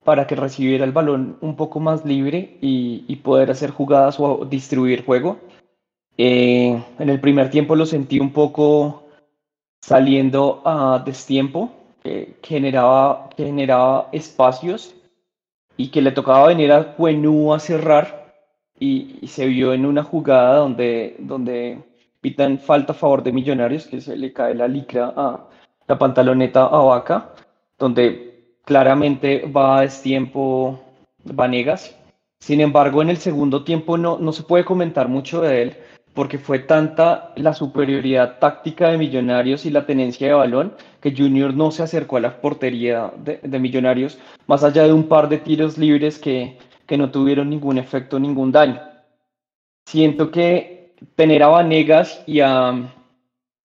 para que recibiera el balón un poco más libre y, y poder hacer jugadas o distribuir juego. Eh, en el primer tiempo lo sentí un poco saliendo a destiempo, que generaba, generaba espacios y que le tocaba venir a Cuenú a cerrar y, se vio en una jugada donde, donde pitan falta a favor de Millonarios, que se le cae la licra a la pantaloneta a Vaca, donde claramente va a destiempo Vanegas. Sin embargo, en el segundo tiempo no, no se puede comentar mucho de él, porque fue tanta la superioridad táctica de Millonarios y la tenencia de balón que Junior no se acercó a la portería de, de Millonarios, más allá de un par de tiros libres que, que no tuvieron ningún efecto, ningún daño. Siento que tener a Vanegas y a,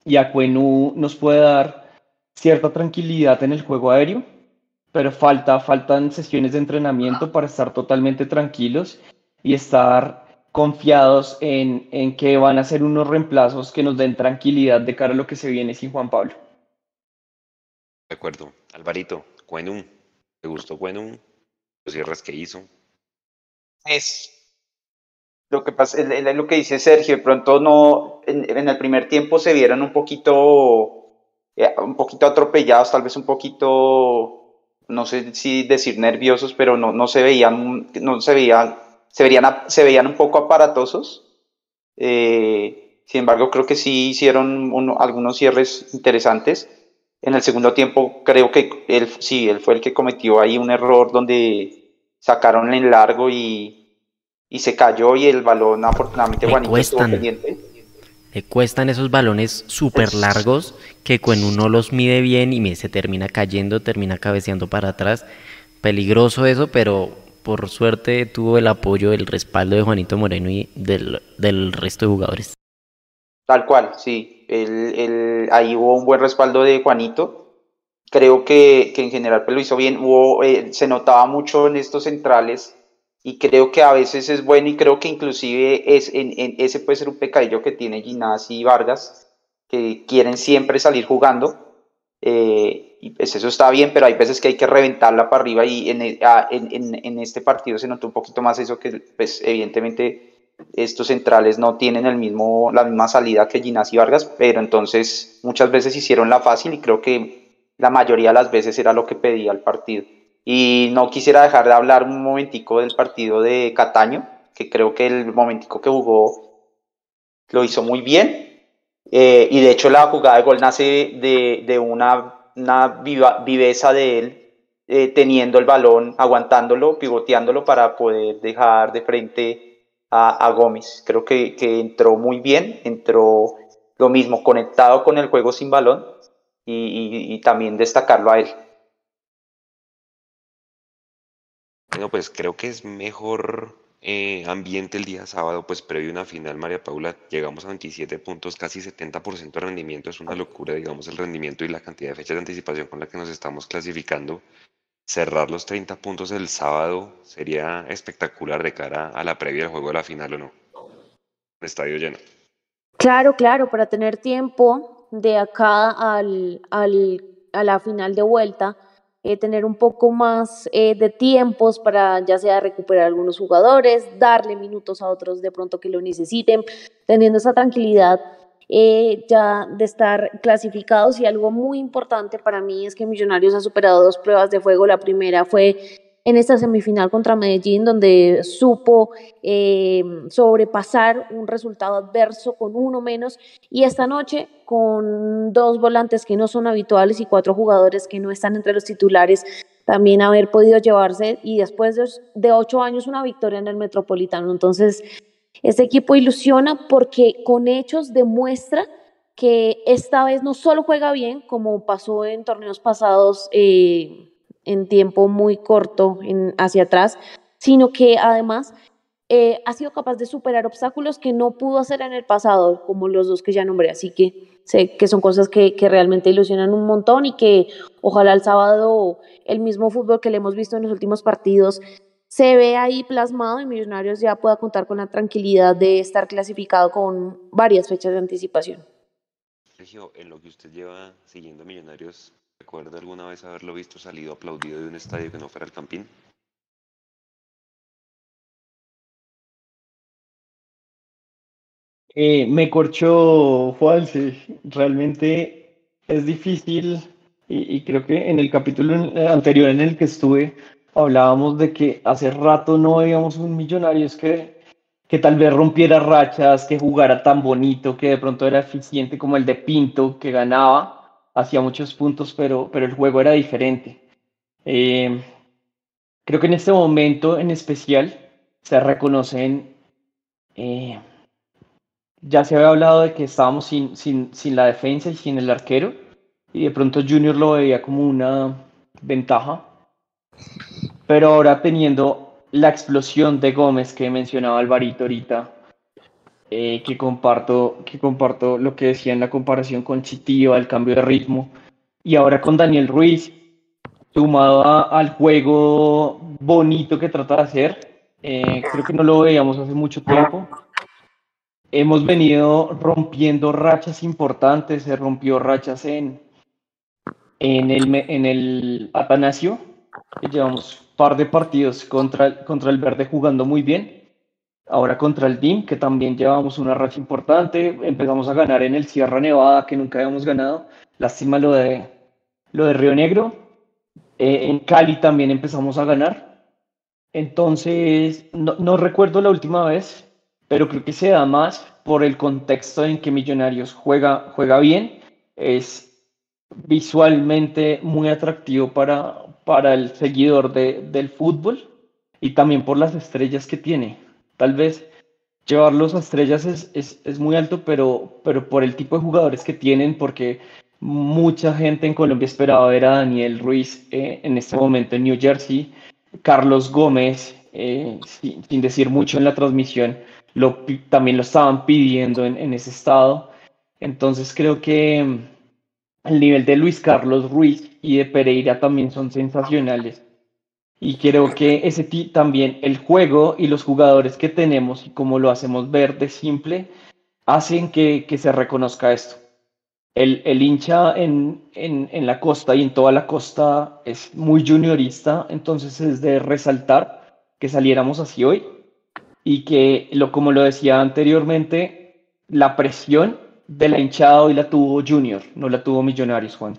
y a Cuenú nos puede dar cierta tranquilidad en el juego aéreo, pero falta, faltan sesiones de entrenamiento para estar totalmente tranquilos y estar confiados en, en que van a ser unos reemplazos que nos den tranquilidad de cara a lo que se viene sin Juan Pablo. De acuerdo. Alvarito, Cuenú, ¿te gustó Cuenú? Los cierres que hizo, es lo que pasa, es lo que dice Sergio, de pronto no, en, el primer tiempo se vieron un poquito, eh, un poquito atropellados, tal vez un poquito, no sé si decir nerviosos, pero no, no se veían, no se veían, se veían, se veían un poco aparatosos. Eh, sin embargo, creo que sí hicieron algunos cierres interesantes. En el segundo tiempo, creo que él, sí, él fue el que cometió ahí un error donde sacaron en largo y, y se cayó y el balón afortunadamente le cuestan, Le cuestan esos balones súper largos que cuando uno los mide bien y se termina cayendo, termina cabeceando para atrás. Peligroso eso, pero por suerte tuvo el apoyo, el respaldo de Juanito Moreno y del, del resto de jugadores. Tal cual, sí. El, el, ahí hubo un buen respaldo de Juanito creo que, que en general pues, lo hizo bien. Hubo, eh, se notaba mucho en estos centrales y creo que a veces es bueno y creo que inclusive es, en, en ese puede ser un pecadillo que tiene Ginás y Vargas, que quieren siempre salir jugando. Eh, y pues eso está bien, pero hay veces que hay que reventarla para arriba y en, e, en, en, este partido se notó un poquito más eso que pues evidentemente estos centrales no tienen el mismo, la misma salida que Ginás y Vargas, pero entonces muchas veces hicieron la fácil y creo que la mayoría de las veces era lo que pedía el partido. Y no quisiera dejar de hablar un momentico del partido de Cataño, que creo que el momentico que jugó lo hizo muy bien. Eh, y de hecho la jugada de gol nace de, de una, una viveza de él, eh, teniendo el balón, aguantándolo, pivoteándolo para poder dejar de frente a, a Gómez. Creo que, que entró muy bien, entró lo mismo, conectado con el juego sin balón y, también destacarlo a él. Bueno, pues creo que es mejor eh, ambiente el día sábado, pues previo a una final, María Paula, llegamos a 27 puntos, casi 70% de rendimiento, es una locura, digamos, el rendimiento y la cantidad de fechas de anticipación con la que nos estamos clasificando. Cerrar los 30 puntos el sábado sería espectacular de cara a la previa del juego de la final, ¿o no? Estadio lleno. Claro, claro, para tener tiempo de acá al, al, a la final de vuelta eh, tener un poco más eh, de tiempos para ya sea recuperar algunos jugadores, darle minutos a otros de pronto que lo necesiten, teniendo esa tranquilidad eh, ya de estar clasificados y algo muy importante para mí es que Millonarios ha superado dos pruebas de fuego. La primera fue en esta semifinal contra Medellín, donde supo eh, sobrepasar un resultado adverso con uno menos, y esta noche con dos volantes que no son habituales y cuatro jugadores que no están entre los titulares, también haber podido llevarse y después de, ocho años una victoria en el Metropolitano. Entonces, este equipo ilusiona porque con hechos demuestra que esta vez no solo juega bien, como pasó en torneos pasados, eh, en tiempo muy corto en, hacia atrás, sino que además eh, ha sido capaz de superar obstáculos que no pudo hacer en el pasado, como los dos que ya nombré. Así que sé que son cosas que, que realmente ilusionan un montón y que ojalá el sábado el mismo fútbol que le hemos visto en los últimos partidos se ve ahí plasmado y Millonarios ya pueda contar con la tranquilidad de estar clasificado con varias fechas de anticipación. Sergio, en lo que usted lleva siguiendo Millonarios, ¿Recuerda alguna vez haberlo visto salido aplaudido de un estadio que no fuera el Campín? Eh, me corchó Juanse. Realmente es difícil y, creo que en el capítulo anterior en el que estuve hablábamos de que hace rato no veíamos un Millonarios que, que tal vez rompiera rachas, que jugara tan bonito, que de pronto era eficiente como el de Pinto, que ganaba hacía muchos puntos, pero, pero el juego era diferente. Eh, creo que en este momento en especial se reconocen, eh, ya se había hablado de que estábamos sin, sin, sin la defensa y sin el arquero, y de pronto Junior lo veía como una ventaja, pero ahora teniendo la explosión de Gómez que mencionaba Alvarito ahorita, eh, que, comparto, que comparto lo que decía en la comparación con Chitiva, el cambio de ritmo, y ahora con Daniel Ruiz, sumado al juego bonito que trata de hacer, eh, creo que no lo veíamos hace mucho tiempo. Hemos venido rompiendo rachas importantes, se rompió rachas en, en, el, en el Atanasio, llevamos par de partidos contra, contra el Verde jugando muy bien Ahora contra el DIM, que también llevamos una racha importante, empezamos a ganar en el Sierra Nevada, que nunca habíamos ganado. Lástima lo de, lo de Río Negro. Eh, en Cali también empezamos a ganar. Entonces, no, no recuerdo la última vez, pero creo que se da más por el contexto en que Millonarios juega, juega bien. Es visualmente muy atractivo para, para el seguidor de, del fútbol y también por las estrellas que tiene. Tal vez llevarlos a estrellas es, es, es, muy alto, pero, pero por el tipo de jugadores que tienen, porque mucha gente en Colombia esperaba ver a Daniel Ruiz eh, en este momento en New Jersey, Carlos Gómez, eh, sin, decir mucho en la transmisión, también lo estaban pidiendo en, en ese estado. Entonces creo que mm, el nivel de Luis Carlos Ruiz y de Pereira también son sensacionales. Y creo que ese también el juego y los jugadores que tenemos y cómo lo hacemos ver de simple hacen que, que se reconozca esto. El, el hincha en, en, en, la costa y en toda la costa es muy juniorista, entonces es de resaltar que saliéramos así hoy y que, lo, como lo decía anteriormente, la presión de la hinchada hoy la tuvo Junior, no la tuvo Millonarios, Juan.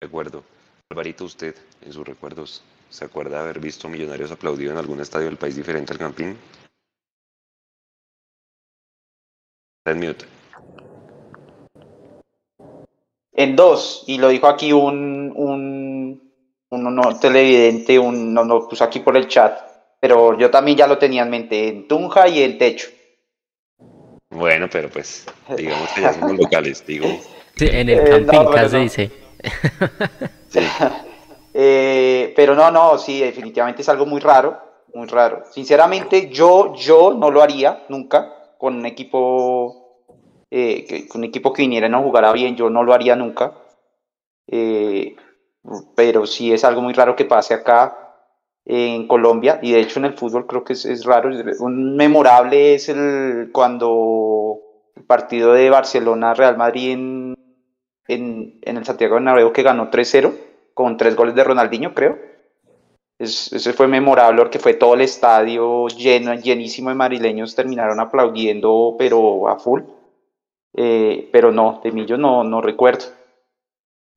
De acuerdo. Alvarito, usted, en sus recuerdos, ¿Se acuerda de haber visto Millonarios aplaudido en algún estadio del país diferente al Campín? En mute. En dos, y lo dijo aquí un, un, un no, televidente, un, no, no puso aquí por el chat, pero yo también ya lo tenía en mente, en Tunja y en Techo. Bueno, pero pues, digamos que ya somos locales, digo. Sí, en el Campín, eh, no, casi no. dice. sí. Eh, pero no, no, sí, definitivamente es algo muy raro. muy raro. Sinceramente, yo, yo no lo haría nunca con un equipo, eh, que, un equipo que viniera y no jugara bien, yo no lo haría nunca. Eh, pero sí es algo muy raro que pase acá en Colombia y de hecho en el fútbol creo que es, es raro. Un memorable es el cuando el partido de Barcelona-Real Madrid en, en, el Santiago Bernabéu que ganó 3-0 con tres goles de Ronaldinho, creo. Es, ese fue memorable porque fue todo el estadio lleno, llenísimo de marileños, terminaron aplaudiendo, pero a full. Eh, pero no, de Millo no, no recuerdo.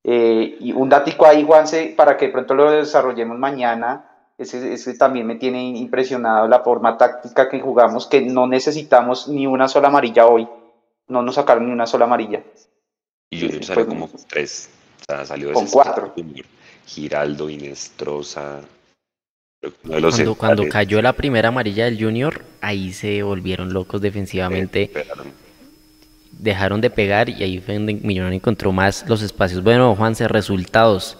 Eh, y un datico ahí, Juanse, para que de pronto lo desarrollemos mañana. Ese, ese, también me tiene impresionado la forma táctica que jugamos, que no necesitamos ni una sola amarilla hoy. No nos sacaron ni una sola amarilla. Y Junior salió como con tres. Sea, salió con cuatro. Giraldo, Inestrosa. Cuando, cuando cayó la primera amarilla del Junior, ahí se volvieron locos defensivamente. Eh, dejaron de pegar y ahí fue donde Millonario encontró más los espacios. Bueno, Juanse, resultados.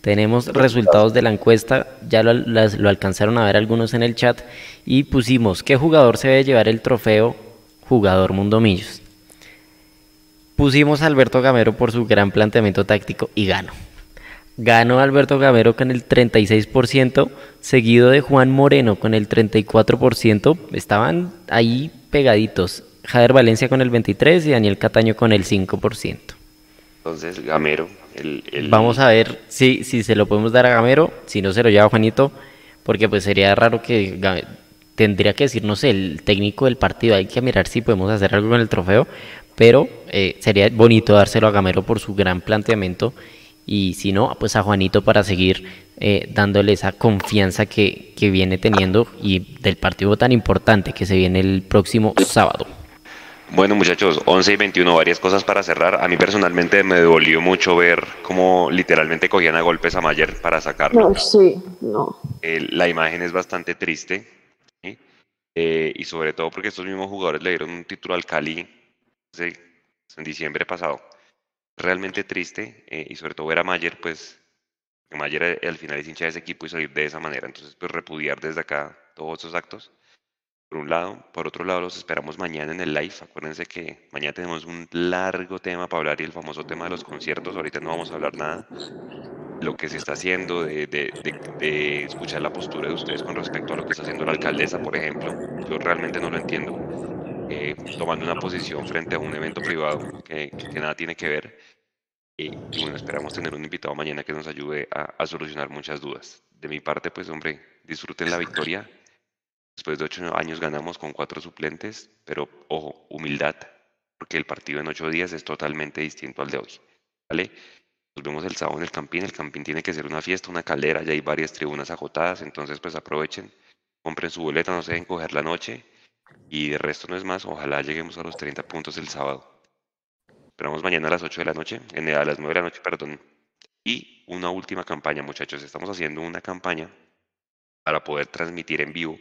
Tenemos resultados de la encuesta, ya lo, las, lo, alcanzaron a ver algunos en el chat y pusimos qué jugador se debe llevar el trofeo jugador Mundo Millos. Pusimos a Alberto Gamero por su gran planteamiento táctico y ganó. Ganó Alberto Gamero con el 36%, seguido de Juan Moreno con el 34%. Estaban ahí pegaditos. Jader Valencia con el 23% y Daniel Cataño con el 5%. Entonces, Gamero, el, el... Vamos a ver si, si se lo podemos dar a Gamero, si no se lo lleva Juanito, porque pues sería raro que tendría que decir, no sé, el técnico del partido, hay que mirar si podemos hacer algo con el trofeo, pero eh, sería bonito dárselo a Gamero por su gran planteamiento y si no, pues a Juanito para seguir eh, dándole esa confianza que, que viene teniendo y del partido tan importante que se viene el próximo sábado. Bueno muchachos, 11 y 21, varias cosas para cerrar. A mí personalmente me dolió mucho ver cómo literalmente cogían a golpes a Mayer para sacarlo. No, sí, no. Eh, la imagen es bastante triste. ¿sí? Eh, y sobre todo porque estos mismos jugadores le dieron un título al Cali en diciembre pasado. Realmente triste eh, y sobre todo ver a Mayer, pues que Mayer al final es hincha de ese equipo y salir de esa manera. Entonces, pues repudiar desde acá todos esos actos por un lado. Por otro lado, los esperamos mañana en el live. Acuérdense que mañana tenemos un largo tema para hablar y el famoso tema de los conciertos. Ahorita no vamos a hablar nada. Lo que se está haciendo, de, de, de, escuchar la postura de ustedes con respecto a lo que está haciendo la alcaldesa, por ejemplo. Yo realmente no lo entiendo. Eh, tomando una posición frente a un evento privado que, que nada tiene que ver. y bueno, esperamos tener un invitado mañana que nos ayude a, a solucionar muchas dudas. De mi parte, pues hombre, disfruten la victoria Después de ocho años ganamos con cuatro suplentes, pero ojo, humildad, porque el partido en ocho días es totalmente distinto al de hoy. ¿Vale? Nos vemos el sábado en el Campín. El Campín tiene que ser una fiesta, una calera, ya hay varias tribunas agotadas, entonces pues aprovechen, compren su boleta, no se dejen coger la noche. Y de resto no es más, ojalá lleguemos a los 30 puntos el sábado. Esperamos mañana a las 8 de la noche, en, a las 9 de la noche, perdón. Y una última campaña, muchachos. Estamos haciendo una campaña para poder transmitir en vivo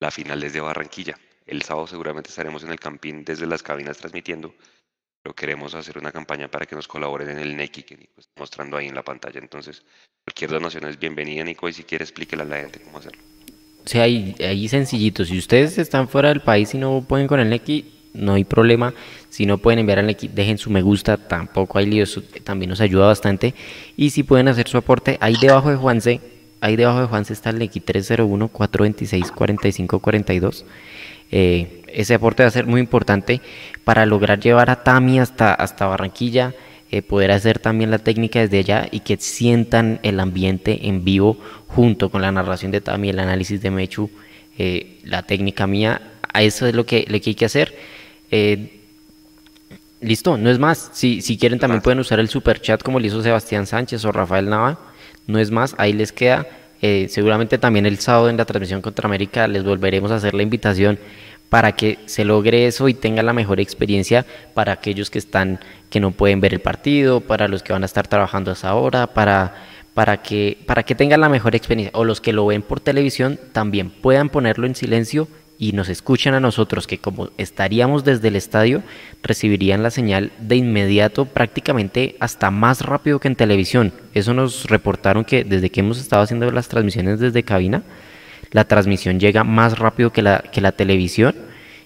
la final desde Barranquilla. El sábado seguramente estaremos en el Campín desde las cabinas transmitiendo, pero queremos hacer una campaña para que nos colaboren en el NECI que Nico está mostrando ahí en la pantalla. Entonces, cualquier donación es bienvenida, Nico, y si quiere explíquele a la gente cómo hacerlo. O sea, ahí, sencillito. Si ustedes están fuera del país y no pueden con el NECI, no hay problema. Si no pueden enviar al NECI, dejen su me gusta, tampoco hay lío, también nos ayuda bastante. Y si pueden hacer su aporte, ahí debajo de Juanse ahí debajo de Juanse está el X 301-426-4542. Eh, ese aporte va a ser muy importante para lograr llevar a Tami hasta, hasta Barranquilla, eh, poder hacer también la técnica desde allá y que sientan el ambiente en vivo junto con la narración de Tami, el análisis de Mechu, eh, la técnica mía. A eso es lo que, lo que hay que hacer. listo, no es más. Si, si quieren también pueden usar el super chat como lo hizo Sebastián Sánchez o Rafael Nava no es más, ahí les queda. Eh, seguramente también el sábado en la transmisión contra América les volveremos a hacer la invitación para que se logre eso y tengan la mejor experiencia para aquellos que están que no pueden ver el partido, para los que van a estar trabajando a esa hora, para para que para que tengan la mejor experiencia o los que lo ven por televisión también puedan ponerlo en silencio y nos escuchan a nosotros, que como estaríamos desde el estadio, recibirían la señal de inmediato, prácticamente hasta más rápido que en televisión. Eso nos reportaron que desde que hemos estado haciendo las transmisiones desde cabina, la transmisión llega más rápido que la, que la televisión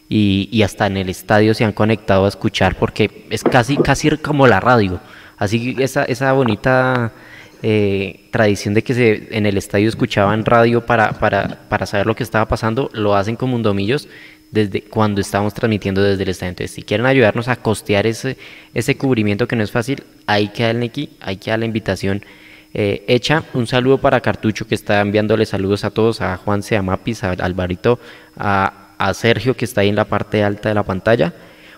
y, y hasta en el estadio se han conectado a escuchar porque es casi, casi como la radio. Así esa, esa bonita eh, tradición de que se, en el estadio escuchaban radio para, para, para saber lo que estaba pasando, lo hacen con Mundomillos desde cuando estamos transmitiendo desde el estadio. Entonces, si quieren ayudarnos a costear ese, ese cubrimiento que no es fácil, ahí queda el Neki, ahí queda la invitación eh, hecha. Un saludo para Cartucho que está enviándole saludos a todos, a Juanse, a Mapis, a Alvarito, a, a Sergio que está ahí en la parte alta de la pantalla.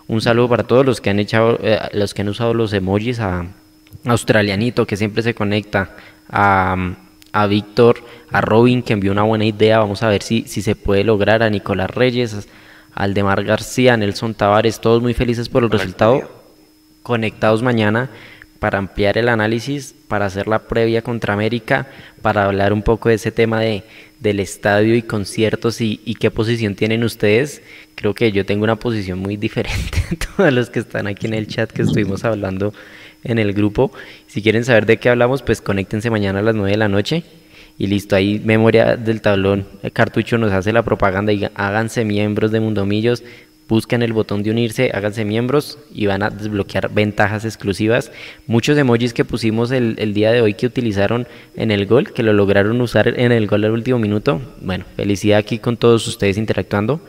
Un saludo para todos los que han echado, eh, los que han usado los emojis, a Australianito que siempre se conecta, a, a Víctor, a Robin que envió una buena idea, vamos a ver si, si se puede lograr, a Nicolás Reyes, a Aldemar García, a Nelson Tavares, todos muy felices por el resultado, conectados mañana para ampliar el análisis, para hacer la previa contra América, para hablar un poco de ese tema de, del estadio y conciertos y, qué posición tienen ustedes. Creo que yo tengo una posición muy diferente a todos los que están aquí en el chat que estuvimos hablando en el grupo. Si quieren saber de qué hablamos, pues conéctense mañana a las 9 de la noche. Y listo, ahí memoria del tablón. El cartucho nos hace la propaganda y háganse miembros de Mundomillos busquen el botón de unirse, háganse miembros y van a desbloquear ventajas exclusivas. Muchos emojis que pusimos el, el, día de hoy que utilizaron en el gol, que lo lograron usar en el gol del último minuto. Bueno, felicidad aquí con todos ustedes interactuando.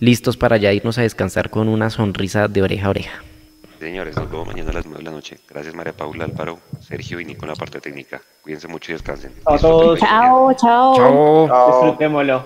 Listos para ya irnos a descansar con una sonrisa de oreja a oreja. Señores, nos vemos mañana a las 9 de la noche. Gracias María Paula, Álvaro, Sergio y Nico en la parte técnica. Cuídense mucho y descansen. A todos. Chao, chao. Chao. Disfrutémoslo.